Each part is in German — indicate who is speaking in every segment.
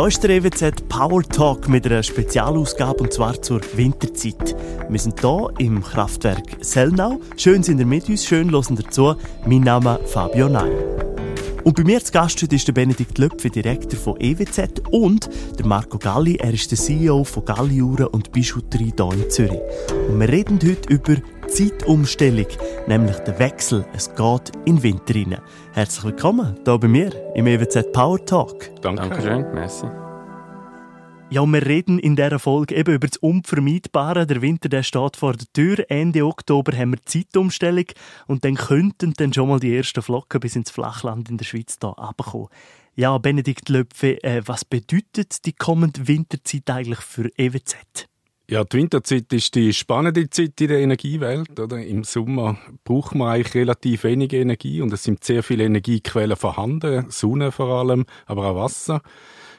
Speaker 1: Hier ist der EWZ Power Talk mit einer Spezialausgabe und zwar zur Winterzeit. Wir sind hier im Kraftwerk Sellnau. Schön sind ihr mit uns, schön hören dazu. Mein Name ist Fabio Ney. Und bei mir zu Gast heute ist der Benedikt Löpfe, Direktor von EWZ und der Marco Galli, er ist der CEO von Galliuren und Bijouterie hier in Zürich. Und wir reden heute über Zeitumstellung, nämlich den Wechsel. Es geht in den Winter rein. Herzlich willkommen hier bei mir im EWZ Power Talk.
Speaker 2: Danke. Dankeschön, merci.
Speaker 1: Ja, und wir reden in dieser Folge eben über das Unvermeidbare. Der Winter der steht vor der Tür. Ende Oktober haben wir Zeitumstellung und dann könnten dann schon mal die ersten Flocken bis ins Flachland in der Schweiz hier runterkommen. Ja, Benedikt Löpfe, äh, was bedeutet die kommende Winterzeit eigentlich für EWZ?
Speaker 2: Ja, die Winterzeit ist die spannende Zeit in der Energiewelt. Oder? Im Sommer braucht man eigentlich relativ wenig Energie und es sind sehr viele Energiequellen vorhanden, Sonne vor allem, aber auch Wasser.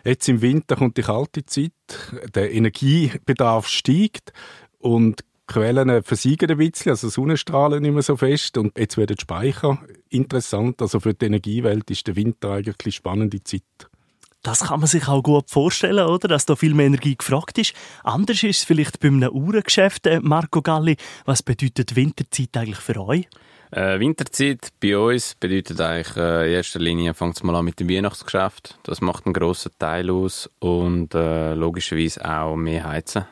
Speaker 2: Jetzt im Winter kommt die kalte Zeit, der Energiebedarf steigt und Quellen versiegen ein bisschen, also Sonnenstrahlen nicht mehr so fest und jetzt werden die Speicher interessant. Also für die Energiewelt ist der Winter eigentlich eine spannende Zeit.
Speaker 1: Das kann man sich auch gut vorstellen, oder? Dass da viel mehr Energie gefragt ist. Anders ist es vielleicht bei einem Uhrengeschäft, äh, Marco Galli. Was bedeutet Winterzeit eigentlich für euch?
Speaker 3: Äh, Winterzeit bei uns bedeutet eigentlich äh, in erster Linie, fängt es mal an mit dem Weihnachtsgeschäft. Das macht einen grossen Teil aus und äh, logischerweise auch mehr Heizen.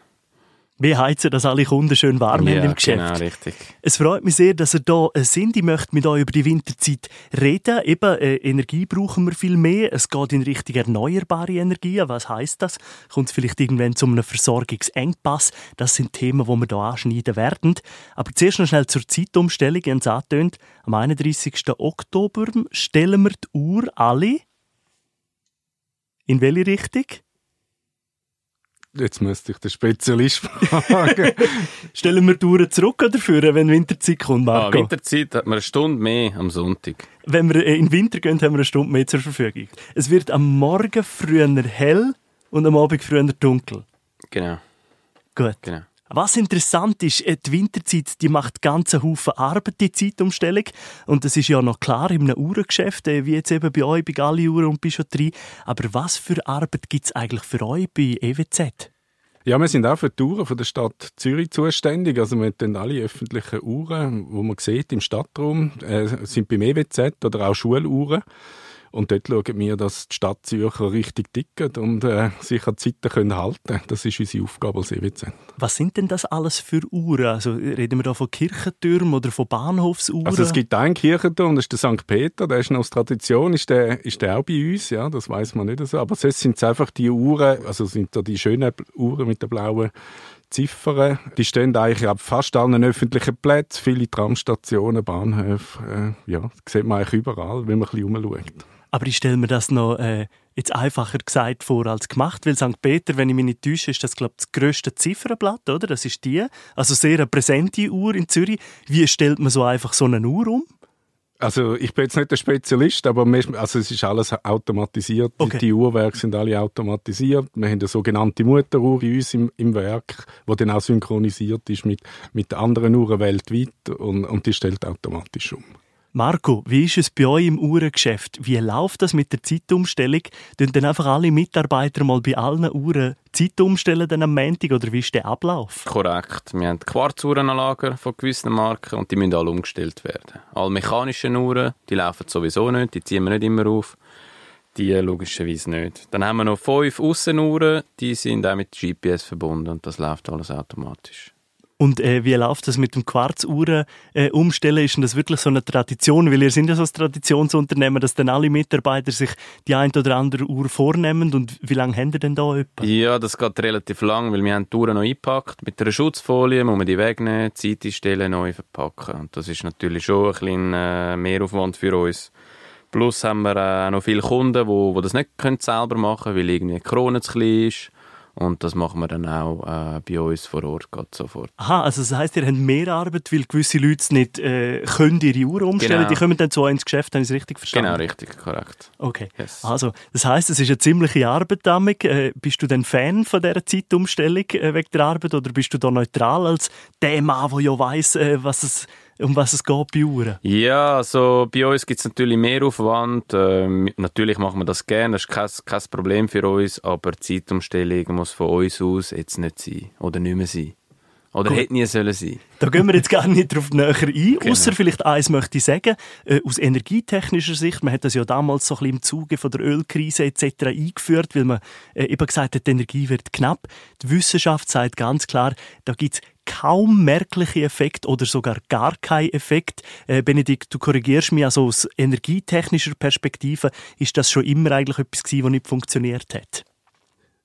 Speaker 1: Wie heizen, dass alle Kunden schön warm
Speaker 3: ja,
Speaker 1: im Geschäft.
Speaker 3: Genau, richtig.
Speaker 1: Es freut mich sehr, dass ihr da äh, sind. Ich möchte mit euch über die Winterzeit reden. Eben, äh, Energie brauchen wir viel mehr. Es geht in Richtung erneuerbare Energien. Was heißt das? Kommt es vielleicht irgendwann zu einem Versorgungsengpass? Das sind Themen, die wir hier anschneiden werden. Aber zuerst noch schnell zur Zeitumstellung. Ihr habt es angetönt. Am 31. Oktober stellen wir die Uhr alle in welche Richtung?
Speaker 2: Jetzt müsste ich den Spezialist fragen.
Speaker 1: Stellen wir die Uhr zurück oder führen, wenn Winterzeit kommt, Marco?
Speaker 3: Ah, Winterzeit hat man eine Stunde mehr am Sonntag.
Speaker 1: Wenn wir in den Winter gehen, haben wir eine Stunde mehr zur Verfügung. Es wird am Morgen früher hell und am Abend früher dunkel.
Speaker 3: Genau.
Speaker 1: Gut.
Speaker 3: Genau.
Speaker 1: Was interessant ist, äh, die Winterzeit, die macht ganzen Haufen Arbeit, die Zeitumstellung. Und das ist ja noch klar in einem Uhrengeschäft, äh, wie jetzt eben bei euch, bei Galli Uhren und Bijouterie. Aber was für Arbeit gibt es eigentlich für euch bei EWZ?
Speaker 2: Ja, wir sind auch für die Uhren von der Stadt Zürich zuständig. Also wir haben alle öffentlichen Uhren, die man sieht im Stadtraum, äh, sind beim EWZ oder auch Schuluhren. Und dort schauen wir, dass die Stadt Zürcher richtig ticken und äh, sich an die Zeiten können halten können. Das ist unsere Aufgabe als EWZ.
Speaker 1: Was sind denn das alles für Uhren? Also reden wir da von Kirchentürmen oder von Bahnhofsuhren?
Speaker 2: Also es gibt einen Kirchenturm, das ist der St. Peter, der ist noch aus Tradition, ist der, ist der auch bei uns, ja, das weiß man nicht so. Aber sonst sind es einfach die Uhren, also sind da die schönen Uhren mit den blauen Ziffern. Die stehen eigentlich auf fast allen öffentlichen Plätzen, viele Tramstationen, Bahnhöfe, äh, ja, das sieht man eigentlich überall, wenn man ein bisschen rumschaut.
Speaker 1: Aber ich stelle mir das noch äh, jetzt einfacher gesagt vor als gemacht, weil St. Peter, wenn ich mich nicht täusche, ist das glaube ich das grösste Ziffernblatt, oder? Das ist die, also sehr eine präsente Uhr in Zürich. Wie stellt man so einfach so eine Uhr um?
Speaker 2: Also ich bin jetzt nicht der Spezialist, aber also es ist alles automatisiert. Okay. Die Uhrwerke sind alle automatisiert. Wir haben eine sogenannte Mutteruhr in uns im, im Werk, die dann auch synchronisiert ist mit, mit anderen Uhren weltweit und, und die stellt automatisch um.
Speaker 1: Marco, wie ist es bei euch im Uhrengeschäft? Wie läuft das mit der Zeitumstellung? Tun dann einfach alle Mitarbeiter mal bei allen Uhren Zeit umstellen dann am Montag oder wie ist der Ablauf?
Speaker 3: Korrekt. Wir haben Quarzuhren an Lager von gewissen Marken und die müssen alle umgestellt werden. Alle mechanischen Uhren, die laufen sowieso nicht, die ziehen wir nicht immer auf. Die logischerweise nicht. Dann haben wir noch fünf Aussenuhren, die sind auch mit GPS verbunden und das läuft alles automatisch.
Speaker 1: Und äh, wie läuft das mit dem Quarzuhren äh, umstellen? Ist denn das wirklich so eine Tradition? Weil ihr sind ja so ein Traditionsunternehmen, dass dann alle Mitarbeiter sich die ein oder andere Uhr vornehmen. Und wie lange haben ihr denn da etwa?
Speaker 3: Ja, das geht relativ lang, weil wir haben die Uhren noch eingepackt. Mit einer Schutzfolie muss man die wegnehmen, Zeit einstellen, neu verpacken. Und das ist natürlich schon ein bisschen äh, Mehraufwand für uns. Plus haben wir äh, auch noch viele Kunden, die, die das nicht können selber machen können, weil irgendwie die Krone zu klein ist und das machen wir dann auch äh, bei uns vor Ort gerade sofort.
Speaker 1: Aha, also das heisst, ihr habt mehr Arbeit, weil gewisse Leute nicht äh, können ihre Uhr umstellen genau. Die kommen dann zu euch ins Geschäft, habe ich es richtig verstanden?
Speaker 3: Genau, richtig, korrekt.
Speaker 1: Okay, yes. also das heisst, es ist eine ziemliche Arbeit damit. Äh, bist du denn Fan von dieser Zeitumstellung äh, wegen der Arbeit oder bist du da neutral als der Mann, der ja weiss, äh, was es um was es geht bei Uhren?
Speaker 3: Ja, also bei uns gibt es natürlich mehr Aufwand. Ähm, natürlich machen wir das gerne, das ist kein, kein Problem für uns, aber die Zeitumstellung muss von uns aus jetzt nicht sein oder nicht mehr sein. Oder hätte nie sollen sein.
Speaker 1: Da gehen wir jetzt gar nicht drauf näher ein. Genau. Außer vielleicht eins möchte ich sagen, äh, aus energietechnischer Sicht, man hat das ja damals so ein bisschen im Zuge von der Ölkrise etc. eingeführt, weil man äh, eben gesagt hat, die Energie wird knapp. Die Wissenschaft sagt ganz klar, da gibt es kaum merkliche Effekt oder sogar gar keinen Effekt. Äh, Benedikt, du korrigierst mich, also aus energietechnischer Perspektive ist das schon immer eigentlich etwas gewesen, was nicht funktioniert hat.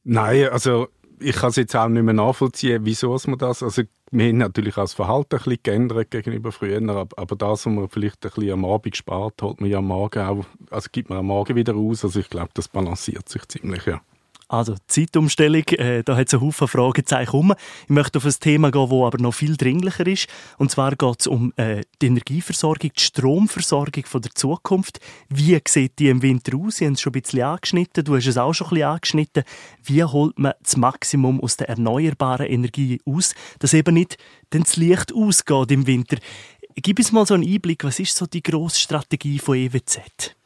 Speaker 2: Nein, also ich kann es jetzt auch nicht mehr nachvollziehen, wieso man das, also wir haben natürlich auch das Verhalten ein bisschen geändert gegenüber früher, aber das, was man vielleicht ein bisschen am Abend spart, holt man ja am Morgen auch, also gibt man am Morgen wieder raus, also ich glaube, das balanciert sich ziemlich, ja.
Speaker 1: Also Zeitumstellung, äh, da hat es einen Haufen Fragezeichen um. Ich möchte auf ein Thema gehen, das aber noch viel dringlicher ist. Und zwar geht es um äh, die Energieversorgung, die Stromversorgung von der Zukunft. Wie sieht die im Winter aus? Sie haben es schon ein bisschen angeschnitten, du hast es auch schon ein bisschen angeschnitten. Wie holt man das Maximum aus der erneuerbaren Energie aus, dass eben nicht das Licht ausgeht im Winter? Gib uns mal so einen Einblick, was ist so die grosse Strategie von EWZ?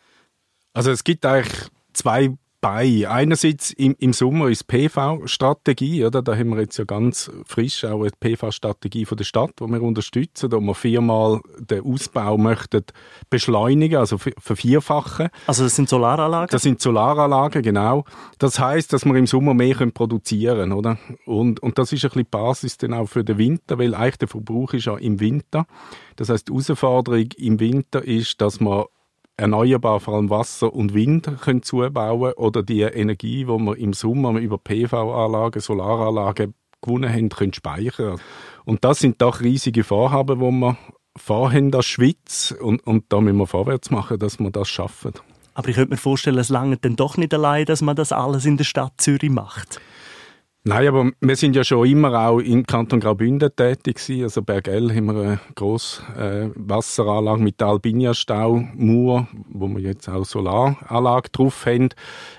Speaker 2: Also es gibt eigentlich zwei bei. Einerseits im, im Sommer ist PV-Strategie, oder? Da haben wir jetzt ja ganz frisch auch eine PV-Strategie von der Stadt, die wir unterstützen, wo wir viermal den Ausbau möchten beschleunigen, also vervierfachen.
Speaker 1: Also das sind Solaranlagen?
Speaker 2: Das sind Solaranlagen, genau. Das heißt, dass wir im Sommer mehr können produzieren, oder? Und, und das ist ein bisschen die Basis dann auch für den Winter, weil eigentlich der Verbrauch ist ja im Winter. Das heißt, die Herausforderung im Winter ist, dass man erneuerbar, vor allem Wasser und Wind, können zubauen oder die Energie, die wir im Sommer über PV-Anlagen, Solaranlagen gewonnen haben, können speichern. Und das sind doch riesige Vorhaben, die wir vorhaben der Schweiz und, und da müssen wir vorwärts machen, dass wir das schaffen.
Speaker 1: Aber ich könnte mir vorstellen, es lange dann doch nicht allein, dass man das alles in der Stadt Zürich macht.
Speaker 2: Nein, aber wir sind ja schon immer auch im Kanton Graubünden tätig gewesen. Also Bergell haben wir eine grosse äh, Wasseranlage mit Albinia-Stau, Mur, wo wir jetzt auch Solaranlage drauf haben.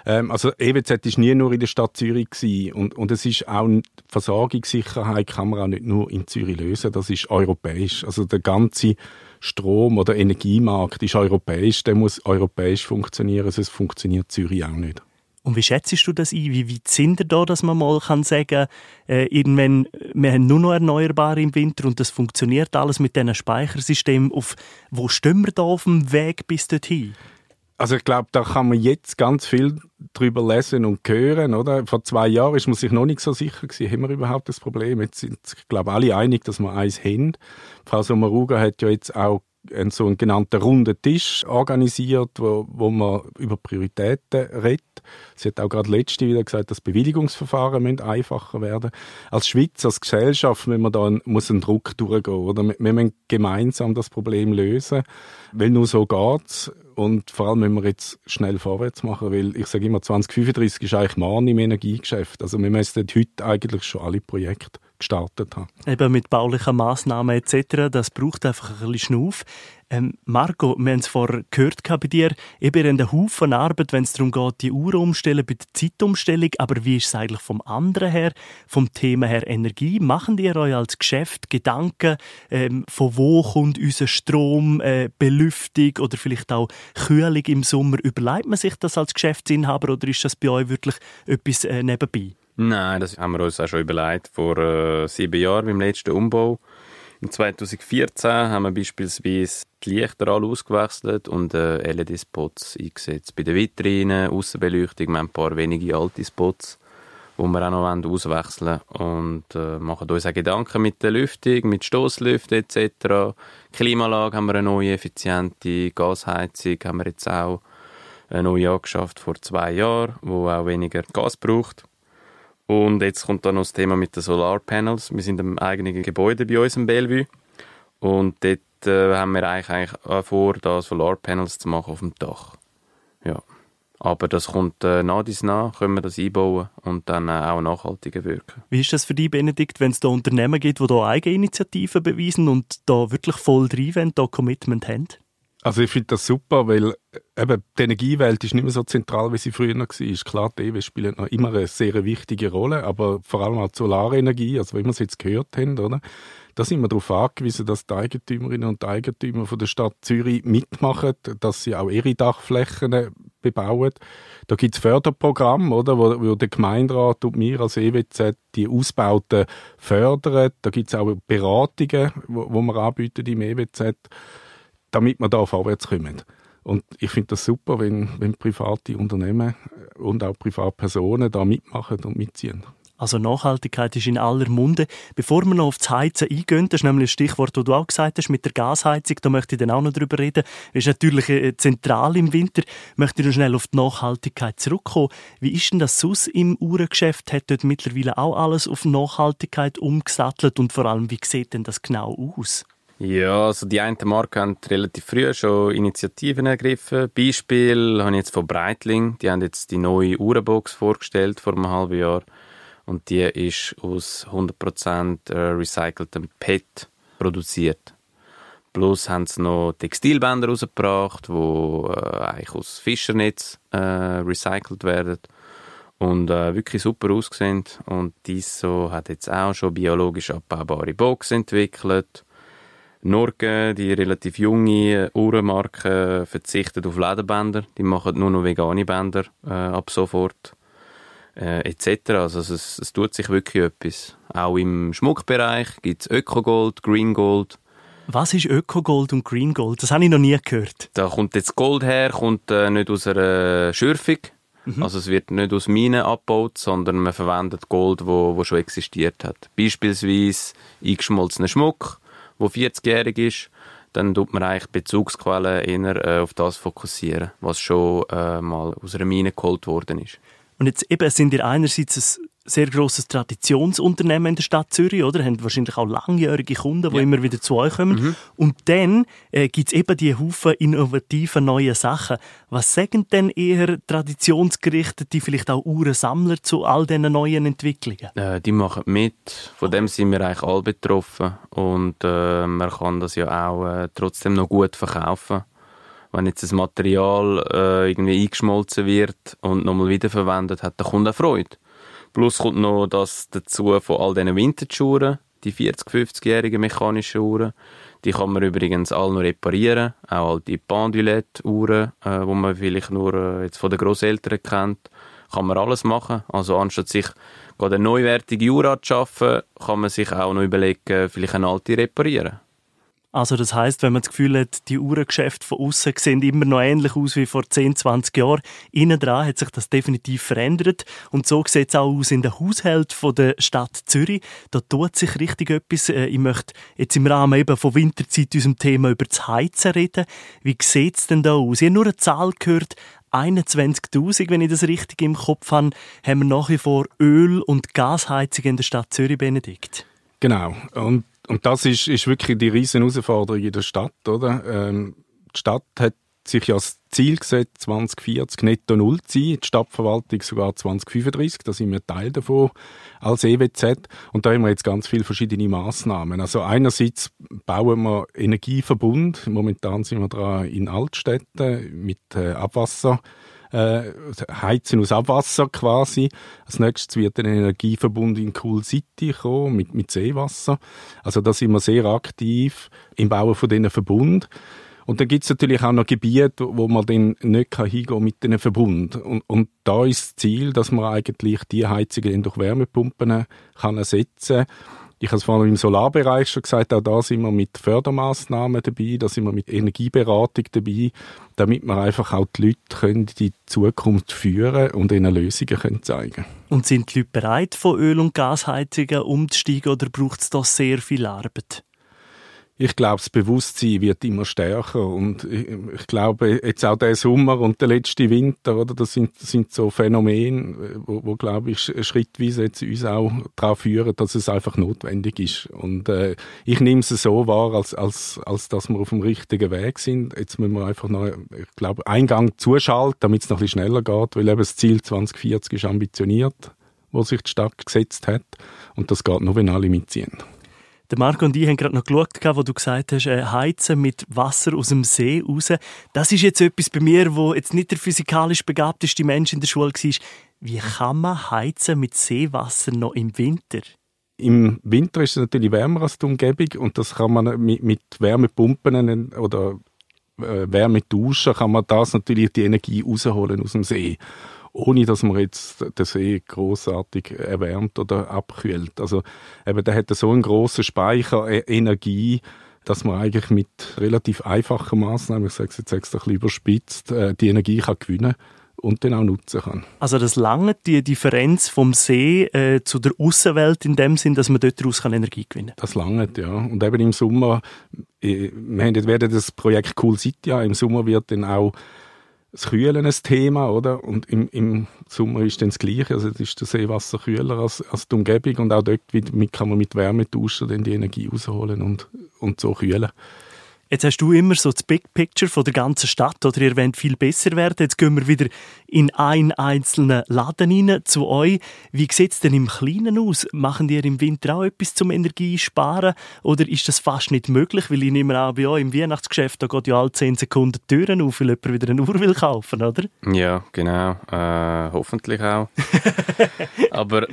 Speaker 2: Ähm, also EWZ ist nie nur in der Stadt Zürich gewesen. Und, und es ist auch Versorgungssicherheit kann man auch nicht nur in Zürich lösen. Das ist europäisch. Also der ganze Strom- oder Energiemarkt ist europäisch. Der muss europäisch funktionieren. Sonst funktioniert Zürich auch nicht.
Speaker 1: Und wie schätzt du das ein? Wie weit sind wir da, dass man mal kann sagen äh, irgendwann, wir haben nur noch Erneuerbare im Winter und das funktioniert alles mit diesen Speichersystemen. Auf, wo stehen wir da auf dem Weg bis dorthin?
Speaker 2: Also ich glaube, da kann man jetzt ganz viel drüber lesen und hören, oder? Vor zwei Jahren ist man sich noch nicht so sicher gewesen, haben wir überhaupt das Problem? Jetzt sind, ich glaube, alle einig, dass wir eins haben. Frau Sommaruga hat ja jetzt auch einen so einen genannten runden Tisch organisiert, wo, wo man über Prioritäten redet. Sie hat auch gerade letzte wieder gesagt, dass Bewilligungsverfahren müssen einfacher werden. Als Schweiz, als Gesellschaft, wenn man da einen, muss ein Druck durchgehen, oder? Wir müssen gemeinsam das Problem lösen, weil nur so geht's. Und vor allem müssen wir jetzt schnell vorwärts machen, weil ich sage immer, 2035 ist eigentlich morgen im Energiegeschäft. Also wir müssen heute eigentlich schon alle Projekte gestartet haben.
Speaker 1: Eben mit baulichen Massnahmen etc. Das braucht einfach ein bisschen Schnuff. Ähm, Marco, wir haben es vorher gehört bei dir, eben einen Haufen Arbeit, wenn es darum geht, die Uhr umstellen, bei der Zeitumstellung. Aber wie ist es eigentlich vom anderen her, vom Thema her Energie? Machen ihr euch als Geschäft Gedanken, ähm, von wo kommt unser Strom, äh, Belüftung oder vielleicht auch Kühlung im Sommer? Überlegt man sich das als Geschäftsinhaber oder ist das bei euch wirklich etwas äh, nebenbei?
Speaker 3: Nein, das haben wir uns auch schon überlegt. Vor äh, sieben Jahren beim letzten Umbau. Im 2014 haben wir beispielsweise die Lichter alle ausgewechselt und äh, LED-Spots eingesetzt. Bei den Vitrinen, Außenbeleuchtung, wir haben ein paar wenige alte Spots, die wir auch noch auswechseln wollen. Und äh, machen uns auch Gedanken mit der Lüftung, mit Stoßlüften etc. Klimaanlage haben wir eine neue, effiziente Gasheizung haben wir jetzt auch eine neue angeschafft vor zwei Jahren, die auch weniger Gas braucht. Und jetzt kommt dann noch das Thema mit den Solarpanels. Wir sind im eigenen Gebäude bei uns im Bellevue. Und dort äh, haben wir eigentlich, eigentlich vor, da Solarpanels zu machen auf dem Dach. Ja. Aber das kommt äh, nach dies nach, können wir das einbauen und dann äh, auch nachhaltiger wirken.
Speaker 1: Wie ist das für dich, Benedikt, wenn es da Unternehmen gibt, die da Eigeninitiativen beweisen und da wirklich voll drin da Commitment haben?
Speaker 2: Also ich finde das super, weil äh, eben die Energiewelt ist nicht mehr so zentral, wie sie früher noch war. Klar, die EW spielt noch immer eine sehr wichtige Rolle, aber vor allem auch die Solarenergie, also wie wir es jetzt gehört haben, oder? da sind wir darauf angewiesen, dass die Eigentümerinnen und Eigentümer von der Stadt Zürich mitmachen, dass sie auch ihre Dachflächen bebauen. Da gibt es Förderprogramme, oder, wo, wo der Gemeinderat und wir als EWZ die Ausbauten fördern. Da gibt es auch Beratungen, wo wir anbieten im EWZ, damit wir da vorwärts kommen. Und ich finde das super, wenn, wenn private Unternehmen und auch Privatpersonen da mitmachen und mitziehen.
Speaker 1: Also Nachhaltigkeit ist in aller Munde. Bevor wir noch auf das Heizen eingehen, das ist nämlich ein Stichwort, das du auch gesagt hast, mit der Gasheizung, da möchte ich dann auch noch drüber reden. Das ist natürlich äh, zentral im Winter. Möchte ich noch schnell auf die Nachhaltigkeit zurückkommen. Wie ist denn das sonst im Uhrengeschäft? Hat dort mittlerweile auch alles auf Nachhaltigkeit umgesattelt und vor allem, wie sieht denn das genau aus?
Speaker 3: Ja, also die einen Marken haben relativ früh schon Initiativen ergriffen. Beispiel habe ich jetzt von Breitling. Die haben jetzt die neue Uhrenbox vorgestellt vor einem halben Jahr und die ist aus 100% äh, recyceltem PET produziert. Plus haben sie noch Textilbänder rausgebracht, die äh, eigentlich aus Fischernetz äh, recycelt werden und äh, wirklich super aussehen. Und Disso hat jetzt auch schon biologisch abbaubare Box entwickelt. Norge, die relativ junge Uhrenmarke, verzichtet auf Lederbänder. Die machen nur noch vegane Bänder äh, ab sofort äh, etc. Also es, es tut sich wirklich etwas. Auch im Schmuckbereich gibt es Ökogold, Green Gold.
Speaker 1: Was ist Ökogold und Green Gold? Das habe ich noch nie gehört.
Speaker 3: Da kommt jetzt Gold her, kommt äh, nicht aus einer Schürfung. Mhm. Also es wird nicht aus Minen abgebaut, sondern man verwendet Gold, wo, wo schon existiert hat. Beispielsweise eingeschmolzener Schmuck, wo 40-jährig ist. Dann tut man eigentlich Bezugsquellen eher äh, auf das fokussieren, was schon äh, mal aus einer Mine geholt worden ist.
Speaker 1: Und jetzt eben sind ihr einerseits ein sehr grosses Traditionsunternehmen in der Stadt Zürich, oder? Haben wahrscheinlich auch langjährige Kunden, die ja. immer wieder zu euch kommen. Mhm. Und dann äh, gibt es eben die Haufen innovativen neuen Sachen. Was sagen denn eher Traditionsgerichtete, vielleicht auch Uhrensammler zu all diesen neuen Entwicklungen?
Speaker 3: Äh, die machen mit. Von dem sind wir eigentlich alle betroffen. Und äh, man kann das ja auch äh, trotzdem noch gut verkaufen wenn jetzt das Material äh, irgendwie eingeschmolzen wird und nochmal wiederverwendet hat, kommt auch Freude. Plus kommt noch das dazu von all diesen Vintage-Uhren, die 40-, 50-jährigen mechanischen Uhren. Die kann man übrigens alle noch reparieren, auch all die Pendulette-Uhren, äh, wo man vielleicht nur äh, jetzt von den Großeltern kennt, kann man alles machen. Also anstatt sich gerade eine neuwertige Uhr zu schaffen, kann man sich auch noch überlegen, vielleicht eine alte reparieren.
Speaker 1: Also das heißt, wenn man das Gefühl hat, die Uhrengeschäfte von außen sehen immer noch ähnlich aus wie vor 10, 20 Jahren, innen dran hat sich das definitiv verändert und so sieht es auch aus in der Haushalt von der Stadt Zürich. Da tut sich richtig etwas. Äh, ich möchte jetzt im Rahmen eben von Winterzeit unserem Thema über das Heizen reden. Wie sieht es denn da aus? Ich habe nur eine Zahl gehört, 21.000, wenn ich das richtig im Kopf habe, haben wir nach wie vor Öl- und Gasheizung in der Stadt Zürich, Benedikt.
Speaker 2: Genau. Und und das ist, ist wirklich die riesen Herausforderung in der Stadt, oder? Ähm, die Stadt hat sich ja als Ziel gesetzt, 2040 netto null zu sein, die Stadtverwaltung sogar 2035, da sind wir Teil davon als EWZ und da haben wir jetzt ganz viele verschiedene Maßnahmen. Also einerseits bauen wir Energieverbund, momentan sind wir dran in Altstädten mit äh, Abwasser äh, Heizen aus Abwasser quasi. Als nächstes wird ein Energieverbund in Cool City kommen mit, mit Seewasser. Also da sind wir sehr aktiv im Bauen von diesen Verbund. Und dann gibt es natürlich auch noch Gebiete, wo man dann nicht hingehen kann mit einem Verbund. Und, und da ist das Ziel, dass man eigentlich die Heizungen durch Wärmepumpen kann ersetzen kann ich habe es vorhin im Solarbereich schon gesagt, auch da sind wir mit Fördermaßnahmen dabei, da sind wir mit Energieberatung dabei, damit wir einfach auch die Leute können die Zukunft führen und ihnen Lösungen können zeigen
Speaker 1: Und sind die Leute bereit, von Öl- und Gasheizungen umzusteigen oder braucht es da sehr viel Arbeit?
Speaker 2: Ich glaube, das Bewusstsein wird immer stärker und ich, ich, glaube, jetzt auch der Sommer und der letzte Winter, oder, das sind, sind so Phänomene, wo, wo glaube ich, schrittweise jetzt uns auch darauf führen, dass es einfach notwendig ist. Und äh, ich nehme es so wahr, als, als, als dass wir auf dem richtigen Weg sind. Jetzt müssen wir einfach noch, ich glaube, Eingang zuschalten, damit es noch ein bisschen schneller geht, weil eben das Ziel 2040 ist ambitioniert, wo sich die Stadt gesetzt hat. Und das geht nur, wenn alle mitziehen.
Speaker 1: Der Marco und ich haben gerade noch geschaut, wo du gesagt hast, äh, heizen mit Wasser aus dem See raus. Das ist jetzt etwas bei mir, wo jetzt nicht der physikalisch begabteste Mensch in der Schule war. Wie kann man heizen mit Seewasser noch im Winter?
Speaker 2: Im Winter ist es natürlich wärmer als die Umgebung und das kann man mit, mit Wärmepumpen oder äh, Wärme duschen, kann man das natürlich die Energie rausholen aus dem See ohne dass man jetzt den See großartig erwärmt oder abkühlt. Also eben, der hat so einen großen Speicher äh, Energie, dass man eigentlich mit relativ einfachen Maßnahmen, ich sage es jetzt extra ein bisschen überspitzt, äh, die Energie kann gewinnen und dann auch nutzen kann.
Speaker 1: Also das lange die Differenz vom See äh, zu der Außenwelt in dem Sinn, dass man dort daraus Energie gewinnen kann?
Speaker 2: Das lange ja. Und eben im Sommer, äh, wir haben, werden das Projekt Cool City, ja, im Sommer wird dann auch das Kühlen ein Thema, oder? Und im, im Sommer ist dann das Gleiche, also ist das Seewasser kühler als, als die Umgebung und auch dort kann man mit Wärme tauschen, dann die Energie rausholen und, und so kühlen.
Speaker 1: Jetzt hast du immer so das Big Picture von der ganzen Stadt oder ihr wollt viel besser werden. Jetzt gehen wir wieder in einen einzelnen Laden rein zu euch. Wie sieht es denn im Kleinen aus? Machen die im Winter auch etwas zum Energiesparen oder ist das fast nicht möglich? Weil ich nehme an, bei euch im Weihnachtsgeschäft da geht ja alle 10 Sekunden die Türen auf, weil jemand wieder eine Uhr will kaufen, oder?
Speaker 3: Ja, genau. Äh, hoffentlich auch. Aber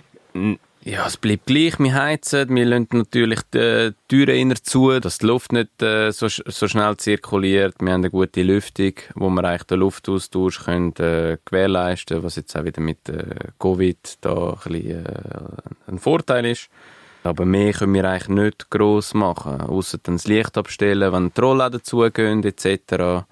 Speaker 3: ja, es bleibt gleich. Wir heizen, wir lassen natürlich die Türen inner zu, dass die Luft nicht äh, so, so schnell zirkuliert. Wir haben eine gute Lüftung, wo wir eigentlich den Luftaustausch können, äh, gewährleisten was jetzt auch wieder mit äh, Covid da ein, bisschen, äh, ein Vorteil ist. Aber mehr können wir eigentlich nicht gross machen, außer das Licht abstellen, wenn die Rollläden zugehen etc.,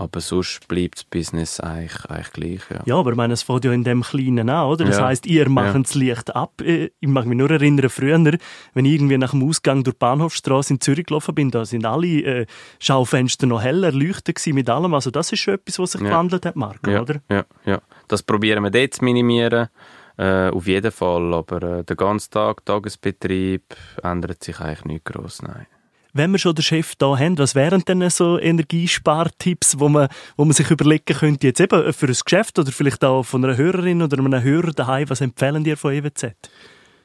Speaker 3: aber sonst bleibt das Business eigentlich, eigentlich gleich. Ja.
Speaker 1: ja, aber ich meine, es fängt ja in dem Kleinen an, oder? Das ja. heisst, ihr macht ja. das Licht ab. Äh, ich mag mich nur erinnern, früher, wenn ich irgendwie nach dem Ausgang durch die Bahnhofstrasse in Zürich gelaufen bin, da sind alle äh, Schaufenster noch heller erleuchtet mit allem. Also das ist schon etwas, was sich ja. gewandelt hat, Marco,
Speaker 3: ja.
Speaker 1: oder?
Speaker 3: Ja, ja. Das probieren wir dort zu minimieren. Äh, auf jeden Fall, aber äh, der ganze Tag, Tagesbetrieb ändert sich eigentlich nicht groß, nein.
Speaker 1: Wenn wir schon den Chef da haben, was wären denn so Energiespartipps, wo man, wo man sich überlegen könnte, jetzt eben für ein Geschäft oder vielleicht auch von einer Hörerin oder einem Hörer daheim, was empfehlen dir von EWZ?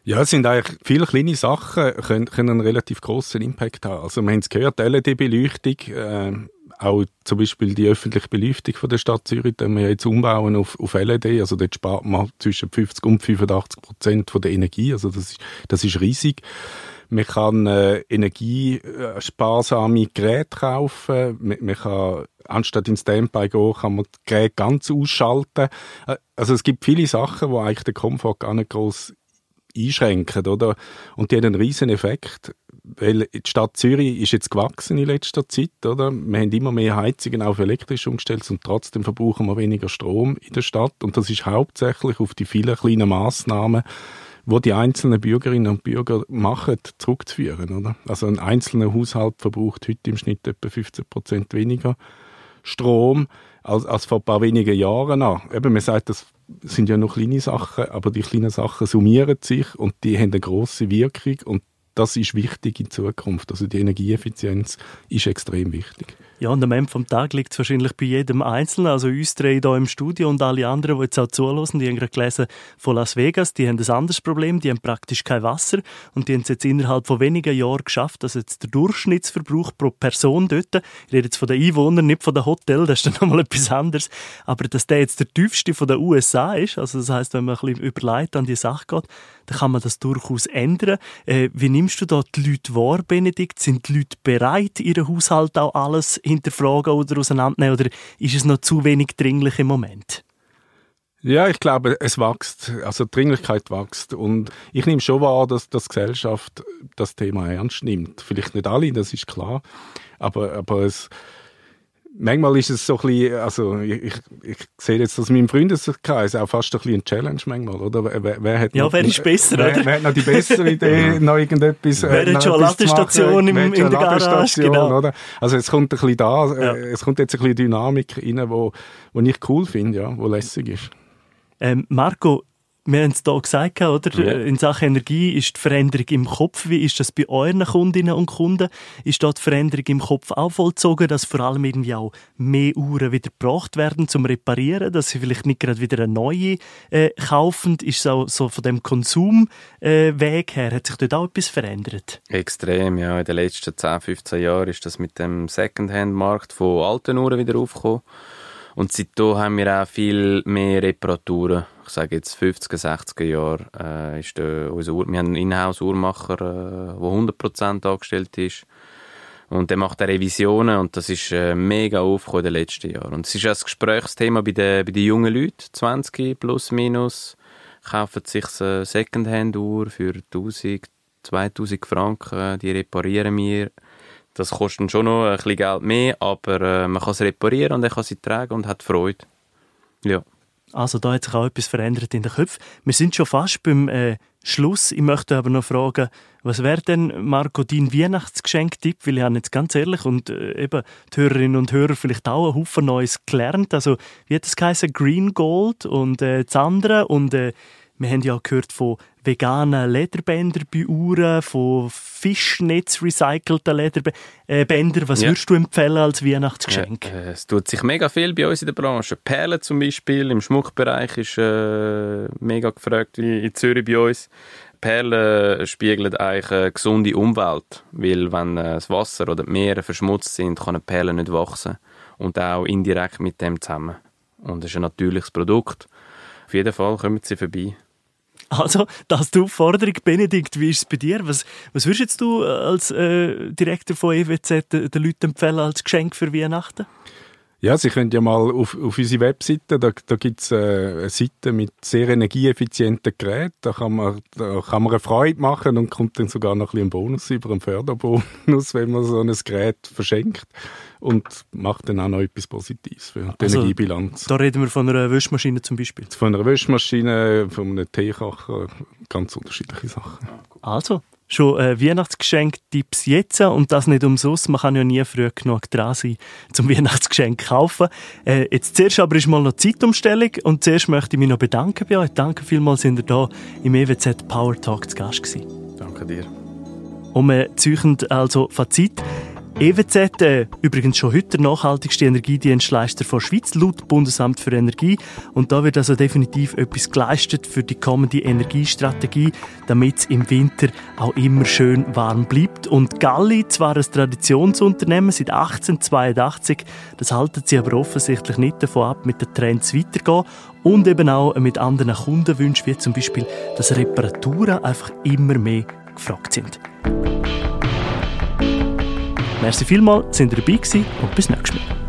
Speaker 2: Ja, es sind eigentlich viele kleine Sachen, können, können einen relativ großen Impact haben. Also wir haben es gehört, LED-Beleuchtung, äh, auch zum Beispiel die öffentliche Beleuchtung von der Stadt Zürich, die wir jetzt umbauen auf, auf LED, also dort spart man zwischen 50 und 85 Prozent von der Energie, also das ist, das ist riesig. Man kann äh, energiesparsame Geräte kaufen. Man, man kann anstatt in Standby gehen, kann man das Gerät ganz ausschalten. Äh, also es gibt viele Sachen, wo eigentlich den Komfort gar nicht groß einschränken, oder? Und die haben einen riesen Effekt, weil die Stadt Zürich ist jetzt gewachsen in letzter Zeit, oder? Wir haben immer mehr Heizungen auf elektrisch umgestellt und trotzdem verbrauchen wir weniger Strom in der Stadt und das ist hauptsächlich auf die vielen kleinen Maßnahmen wo die einzelnen Bürgerinnen und Bürger machen, zurückzuführen. Oder? Also ein einzelner Haushalt verbraucht heute im Schnitt etwa 15 Prozent weniger Strom als, als vor ein paar wenigen Jahren an. Eben, man sagt, das sind ja noch kleine Sachen, aber die kleinen Sachen summieren sich und die haben eine große Wirkung und das ist wichtig in Zukunft. Also die Energieeffizienz ist extrem wichtig.
Speaker 1: Ja, und am Ende vom Tag liegt es wahrscheinlich bei jedem Einzelnen, also uns drei hier im Studio und alle anderen, die jetzt auch zuhören, die haben gerade gelesen von Las Vegas, die haben ein anderes Problem, die haben praktisch kein Wasser und die haben es jetzt innerhalb von wenigen Jahren geschafft, dass jetzt der Durchschnittsverbrauch pro Person dort, ich rede jetzt von den Einwohnern, nicht von den Hotels, das ist dann nochmal etwas anderes, aber dass der jetzt der tiefste von den USA ist, also das heißt, wenn man ein bisschen überlegt an die Sache geht, dann kann man das durchaus ändern. Äh, wie nimmst du da die Leute wahr, Benedikt? Sind die Leute bereit, ihren Haushalt auch alles hinterfragen oder auseinandernehmen? Oder ist es noch zu wenig dringlich im Moment?
Speaker 2: Ja, ich glaube, es wächst, also die Dringlichkeit wächst und ich nehme schon wahr, dass, die Gesellschaft das Thema ernst nimmt. Vielleicht nicht alle, das ist klar, aber, aber es, manchmal ist es so ein bisschen, also ich, ich, sehe jetzt das in meinem Freundeskreis auch fast ein bisschen ein Challenge manchmal, oder? Wer, wer hat
Speaker 1: ja, noch, wer ist besser,
Speaker 2: wer,
Speaker 1: oder?
Speaker 2: Wer hat noch die bessere Idee, noch irgendetwas
Speaker 1: Wer hat schon eine Ladestation im, in der Garage, genau.
Speaker 2: Oder? Also es kommt ein bisschen da, ja. Äh, es kommt jetzt ein bisschen Dynamik rein, wo, wo ich cool finde, ja, wo lässig ist.
Speaker 1: Ähm, Marco, wir haben es hier gesagt, oder? Ja. In Sachen Energie ist die Veränderung im Kopf. Wie ist das bei euren Kundinnen und Kunden? Ist dort die Veränderung im Kopf auch vollzogen, dass vor allem irgendwie auch mehr Uhren wieder gebracht werden zum Reparieren, dass sie vielleicht nicht gerade wieder eine neue äh, kaufen? Ist so, so von dem Konsumweg äh, her, hat sich dort auch etwas verändert?
Speaker 3: Extrem, ja. In den letzten 10, 15 Jahren ist das mit dem Secondhand-Markt von alten Uhren wieder aufgekommen. Und seitdem haben wir auch viel mehr Reparaturen. Ich sage jetzt 50er, 60er Jahre äh, ist der, unser Uhr, wir haben einen Inhouse-Uhrmacher, äh, der 100% angestellt ist. Und der macht auch Revisionen und das ist äh, mega aufgekommen in den letzten Jahren. Und es ist ein Gesprächsthema bei den, bei den jungen Leuten, 20 plus minus, kaufen sich eine Secondhand-Uhr für 1000, 2000 Franken, die reparieren wir. Das kostet schon noch ein bisschen Geld mehr, aber äh, man kann es reparieren und er kann sie tragen und hat Freude. Ja.
Speaker 1: Also da hat sich auch etwas verändert in den Köpfen. Wir sind schon fast beim äh, Schluss. Ich möchte aber noch fragen, was wäre denn, Marco, dein Weihnachtsgeschenk-Tipp? Weil ich habe jetzt ganz ehrlich und äh, eben die Hörerinnen und Hörer vielleicht auch einen Haufen Neues gelernt. Also wie hat das geheißen? Green Gold und äh, das andere und äh, wir haben ja gehört von veganen Uhren, von Fischnetz recycelten Lederbändern. Äh, Was ja. würdest du empfehlen als Weihnachtsgeschenk?
Speaker 3: Ja, äh, es tut sich mega viel bei uns in der Branche. Perlen zum Beispiel im Schmuckbereich ist äh, mega gefragt, in Zürich bei uns. Perlen spiegeln eigentlich eine gesunde Umwelt, weil wenn äh, das Wasser oder die Meere verschmutzt sind, kann eine Perle nicht wachsen und auch indirekt mit dem zusammen. Und es ist ein natürliches Produkt. Auf jeden Fall kommen sie vorbei.
Speaker 1: Also, das die Aufforderung, Benedikt, wie ist es bei dir? Was, was würdest du äh, als äh, Direktor von EWZ den, Leuten empfehlen als Geschenk für Weihnachten?
Speaker 2: Ja, Sie können ja mal auf, auf unsere Webseite, da, da gibt es äh, eine Seite mit sehr energieeffizienten Geräten, da kann, man, da kann man eine Freude machen und kommt dann sogar noch ein bisschen Bonus über, einen Förderbonus, wenn man so ein Gerät verschenkt und macht dann auch noch etwas Positives für die also, Energiebilanz.
Speaker 1: Da reden wir von einer Wäschmaschine zum Beispiel?
Speaker 2: Von einer Wäschmaschine, von einem Teekocher, ganz unterschiedliche Sachen.
Speaker 1: Also, schon äh, Weihnachtsgeschenk-Tipps jetzt und das nicht umsonst. Man kann ja nie früh genug dran sein, zum Weihnachtsgeschenk zu kaufen. Äh, jetzt zuerst aber ist mal noch Zeitumstellung und zuerst möchte ich mich noch bedanken bei euch. Danke vielmals, sind ihr da im EWZ Power Talk zu Gast gewesen.
Speaker 3: Danke dir.
Speaker 1: Und wir zeichnen also Fazit. EWZ, äh, übrigens schon heute der nachhaltigste Energiedienstleister der Schweiz, laut Bundesamt für Energie. Und da wird also definitiv etwas geleistet für die kommende Energiestrategie, damit es im Winter auch immer schön warm bleibt. Und Galli, zwar ein Traditionsunternehmen seit 1882, das halten sie aber offensichtlich nicht davon ab, mit den Trends weiterzugehen und eben auch mit anderen Kundenwünschen, wie zum Beispiel, dass Reparaturen einfach immer mehr gefragt sind. Merci vielmals, sind dabei und bis nächstes Mal.